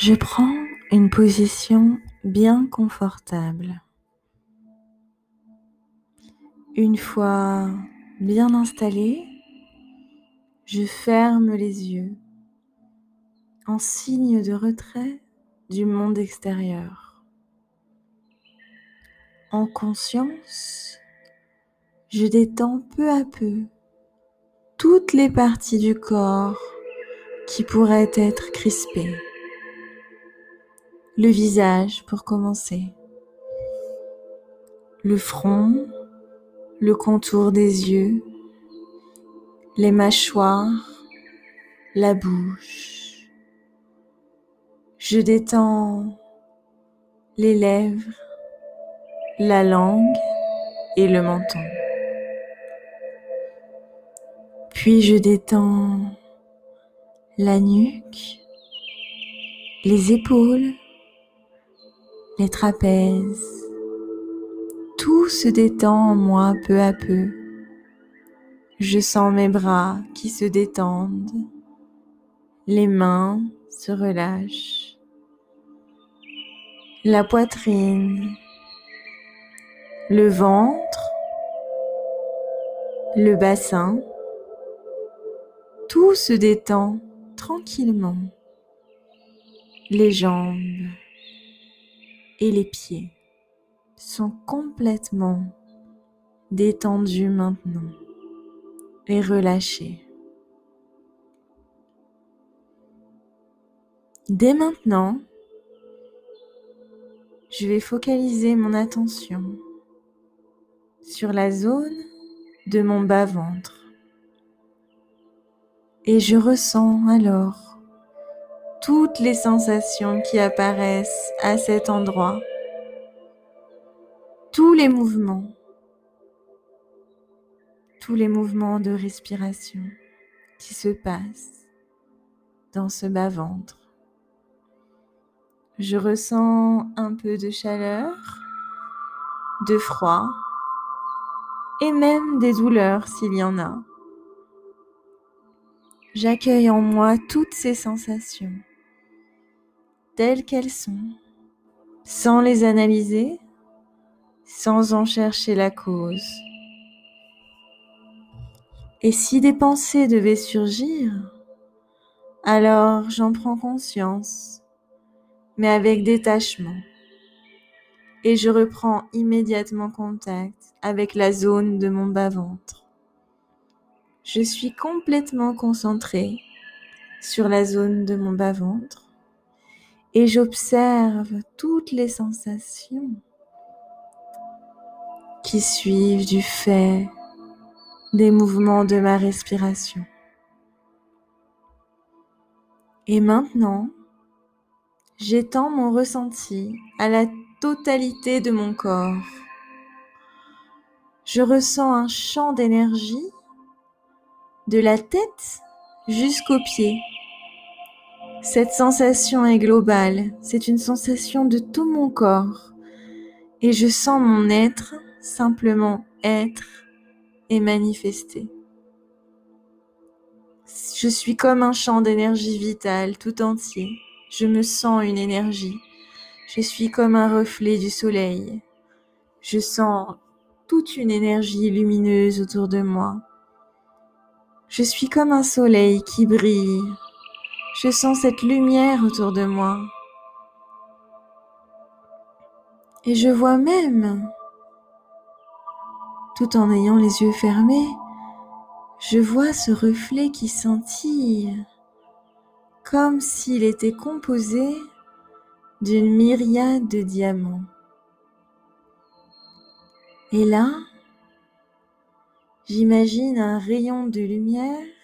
Je prends une position bien confortable. Une fois bien installé, je ferme les yeux en signe de retrait du monde extérieur. En conscience, je détends peu à peu toutes les parties du corps qui pourraient être crispées. Le visage pour commencer. Le front, le contour des yeux, les mâchoires, la bouche. Je détends les lèvres, la langue et le menton. Puis je détends la nuque, les épaules, les trapèzes. Tout se détend en moi peu à peu. Je sens mes bras qui se détendent. Les mains se relâchent. La poitrine, le ventre, le bassin, tout se détend tranquillement. Les jambes et les pieds sont complètement détendus maintenant et relâchés. Dès maintenant, je vais focaliser mon attention sur la zone de mon bas-ventre. Et je ressens alors toutes les sensations qui apparaissent à cet endroit, tous les mouvements, tous les mouvements de respiration qui se passent dans ce bas-ventre. Je ressens un peu de chaleur, de froid et même des douleurs s'il y en a. J'accueille en moi toutes ces sensations telles qu'elles sont, sans les analyser, sans en chercher la cause. Et si des pensées devaient surgir, alors j'en prends conscience, mais avec détachement. Et je reprends immédiatement contact avec la zone de mon bas-ventre. Je suis complètement concentrée sur la zone de mon bas-ventre et j'observe toutes les sensations qui suivent du fait des mouvements de ma respiration. Et maintenant, j'étends mon ressenti à la totalité de mon corps. Je ressens un champ d'énergie de la tête jusqu'aux pieds. Cette sensation est globale, c'est une sensation de tout mon corps et je sens mon être simplement être et manifester. Je suis comme un champ d'énergie vitale tout entier. Je me sens une énergie. Je suis comme un reflet du soleil. Je sens toute une énergie lumineuse autour de moi. Je suis comme un soleil qui brille. Je sens cette lumière autour de moi. Et je vois même, tout en ayant les yeux fermés, je vois ce reflet qui scintille comme s'il était composé d'une myriade de diamants. Et là, j'imagine un rayon de lumière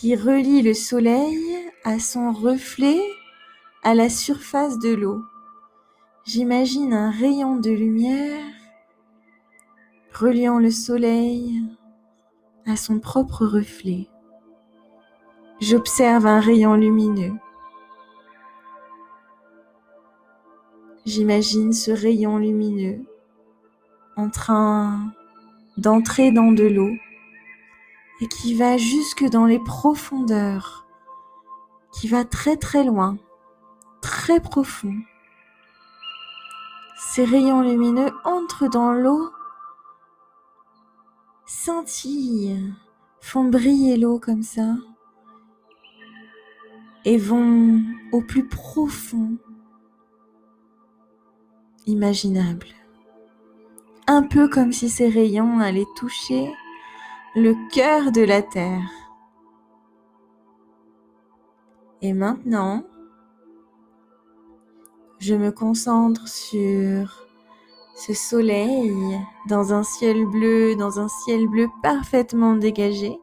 qui relie le soleil à son reflet à la surface de l'eau. J'imagine un rayon de lumière reliant le soleil à son propre reflet. J'observe un rayon lumineux. J'imagine ce rayon lumineux en train d'entrer dans de l'eau et qui va jusque dans les profondeurs, qui va très très loin très profond. Ces rayons lumineux entrent dans l'eau, scintillent, font briller l'eau comme ça et vont au plus profond imaginable. Un peu comme si ces rayons allaient toucher le cœur de la Terre. Et maintenant, je me concentre sur ce soleil dans un ciel bleu, dans un ciel bleu parfaitement dégagé.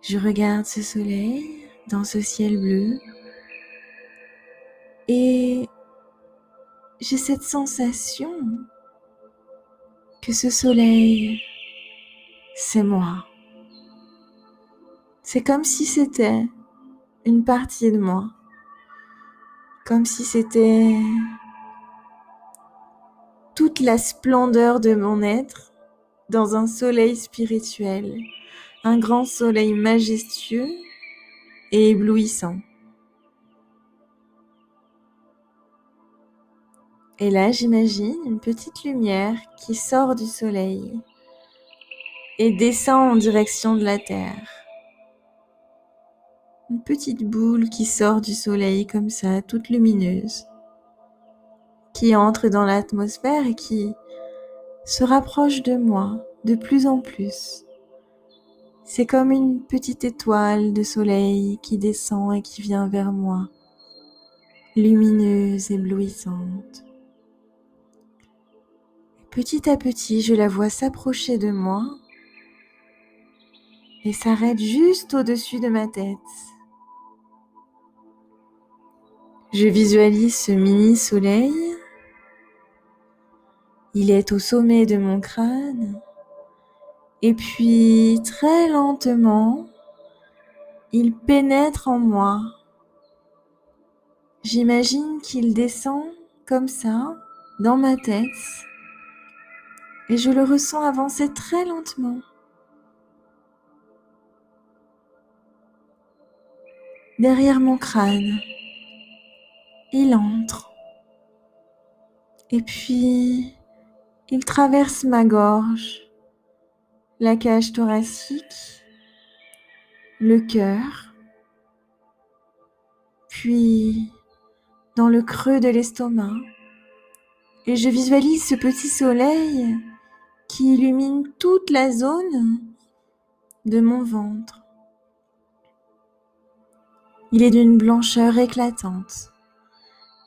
Je regarde ce soleil dans ce ciel bleu et j'ai cette sensation que ce soleil, c'est moi. C'est comme si c'était une partie de moi. Comme si c'était toute la splendeur de mon être dans un soleil spirituel, un grand soleil majestueux et éblouissant. Et là, j'imagine une petite lumière qui sort du soleil et descend en direction de la Terre. Une petite boule qui sort du soleil comme ça, toute lumineuse, qui entre dans l'atmosphère et qui se rapproche de moi de plus en plus. C'est comme une petite étoile de soleil qui descend et qui vient vers moi, lumineuse, éblouissante. Petit à petit, je la vois s'approcher de moi et s'arrête juste au-dessus de ma tête. Je visualise ce mini soleil. Il est au sommet de mon crâne. Et puis, très lentement, il pénètre en moi. J'imagine qu'il descend comme ça, dans ma tête et je le ressens avancer très lentement. Derrière mon crâne, il entre. Et puis, il traverse ma gorge, la cage thoracique, le cœur, puis dans le creux de l'estomac. Et je visualise ce petit soleil qui illumine toute la zone de mon ventre. Il est d'une blancheur éclatante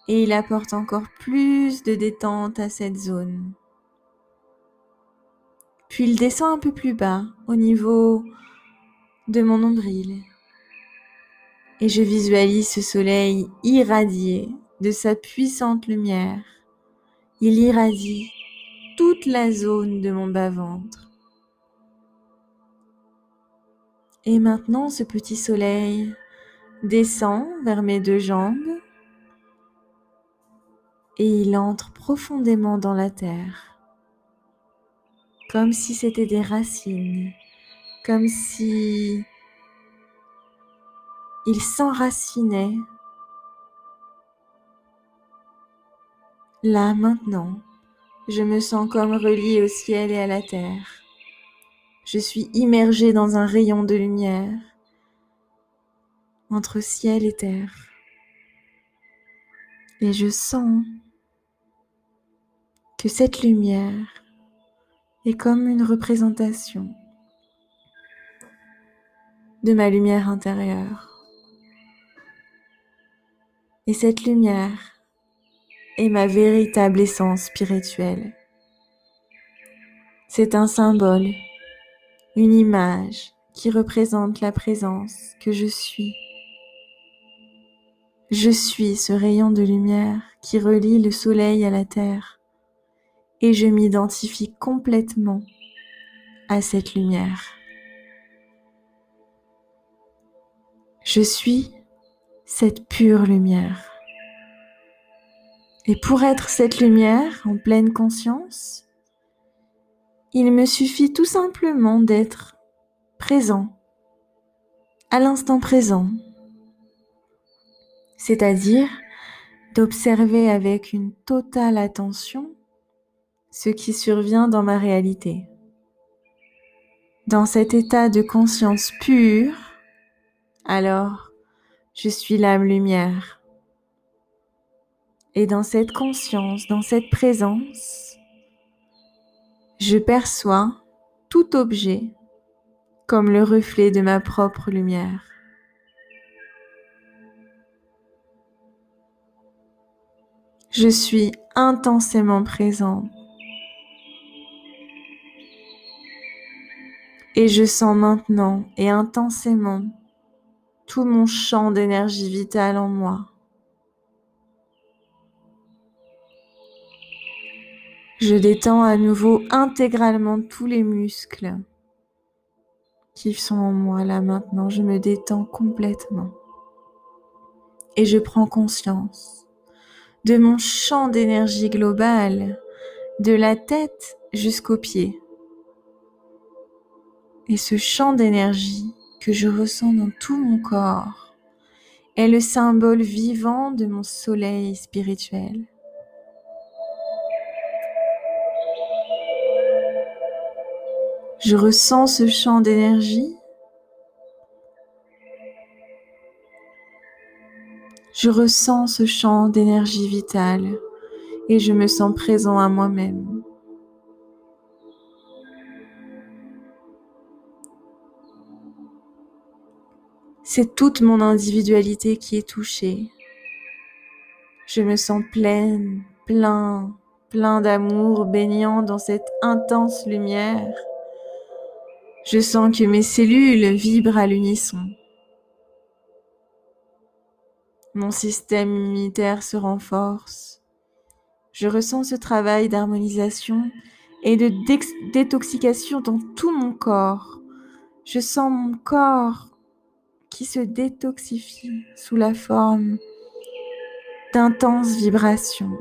et il apporte encore plus de détente à cette zone. Puis il descend un peu plus bas au niveau de mon nombril et je visualise ce soleil irradié de sa puissante lumière. Il irradie toute la zone de mon bas-ventre. Et maintenant, ce petit soleil descend vers mes deux jambes et il entre profondément dans la terre, comme si c'était des racines, comme si il s'enracinait là maintenant je me sens comme relié au ciel et à la terre. Je suis immergé dans un rayon de lumière entre ciel et terre. Et je sens que cette lumière est comme une représentation de ma lumière intérieure. Et cette lumière est ma véritable essence spirituelle. C'est un symbole, une image qui représente la présence que je suis. Je suis ce rayon de lumière qui relie le soleil à la terre et je m'identifie complètement à cette lumière. Je suis cette pure lumière. Et pour être cette lumière en pleine conscience, il me suffit tout simplement d'être présent, à l'instant présent, c'est-à-dire d'observer avec une totale attention ce qui survient dans ma réalité. Dans cet état de conscience pure, alors je suis l'âme lumière. Et dans cette conscience, dans cette présence, je perçois tout objet comme le reflet de ma propre lumière. Je suis intensément présent et je sens maintenant et intensément tout mon champ d'énergie vitale en moi. Je détends à nouveau intégralement tous les muscles qui sont en moi là maintenant. Je me détends complètement. Et je prends conscience de mon champ d'énergie global, de la tête jusqu'aux pieds. Et ce champ d'énergie que je ressens dans tout mon corps est le symbole vivant de mon soleil spirituel. Je ressens ce champ d'énergie. Je ressens ce champ d'énergie vitale et je me sens présent à moi-même. C'est toute mon individualité qui est touchée. Je me sens pleine, plein, plein d'amour baignant dans cette intense lumière. Je sens que mes cellules vibrent à l'unisson. Mon système immunitaire se renforce. Je ressens ce travail d'harmonisation et de détoxication dans tout mon corps. Je sens mon corps qui se détoxifie sous la forme d'intenses vibrations.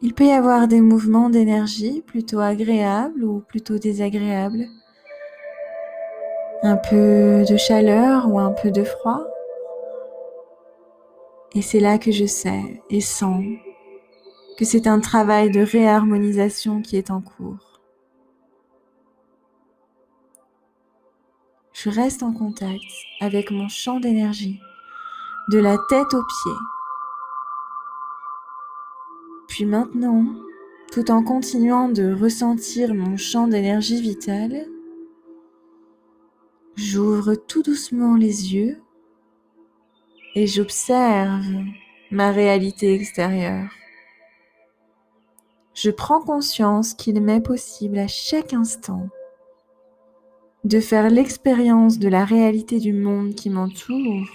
Il peut y avoir des mouvements d'énergie plutôt agréables ou plutôt désagréables. Un peu de chaleur ou un peu de froid. Et c'est là que je sais et sens que c'est un travail de réharmonisation qui est en cours. Je reste en contact avec mon champ d'énergie, de la tête aux pieds puis maintenant, tout en continuant de ressentir mon champ d'énergie vitale, j'ouvre tout doucement les yeux et j'observe ma réalité extérieure. Je prends conscience qu'il m'est possible à chaque instant de faire l'expérience de la réalité du monde qui m'entoure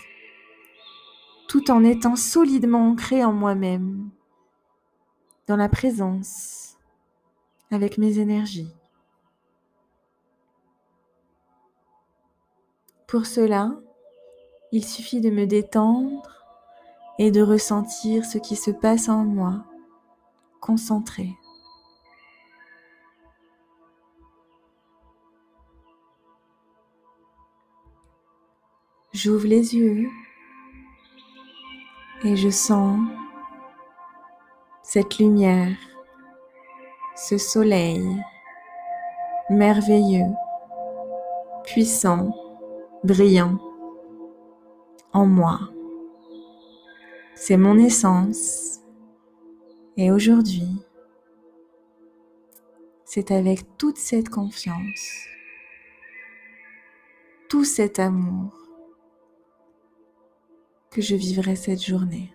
tout en étant solidement ancré en moi-même dans la présence avec mes énergies. Pour cela, il suffit de me détendre et de ressentir ce qui se passe en moi, concentré. J'ouvre les yeux et je sens cette lumière, ce soleil merveilleux, puissant, brillant en moi. C'est mon essence. Et aujourd'hui, c'est avec toute cette confiance, tout cet amour que je vivrai cette journée.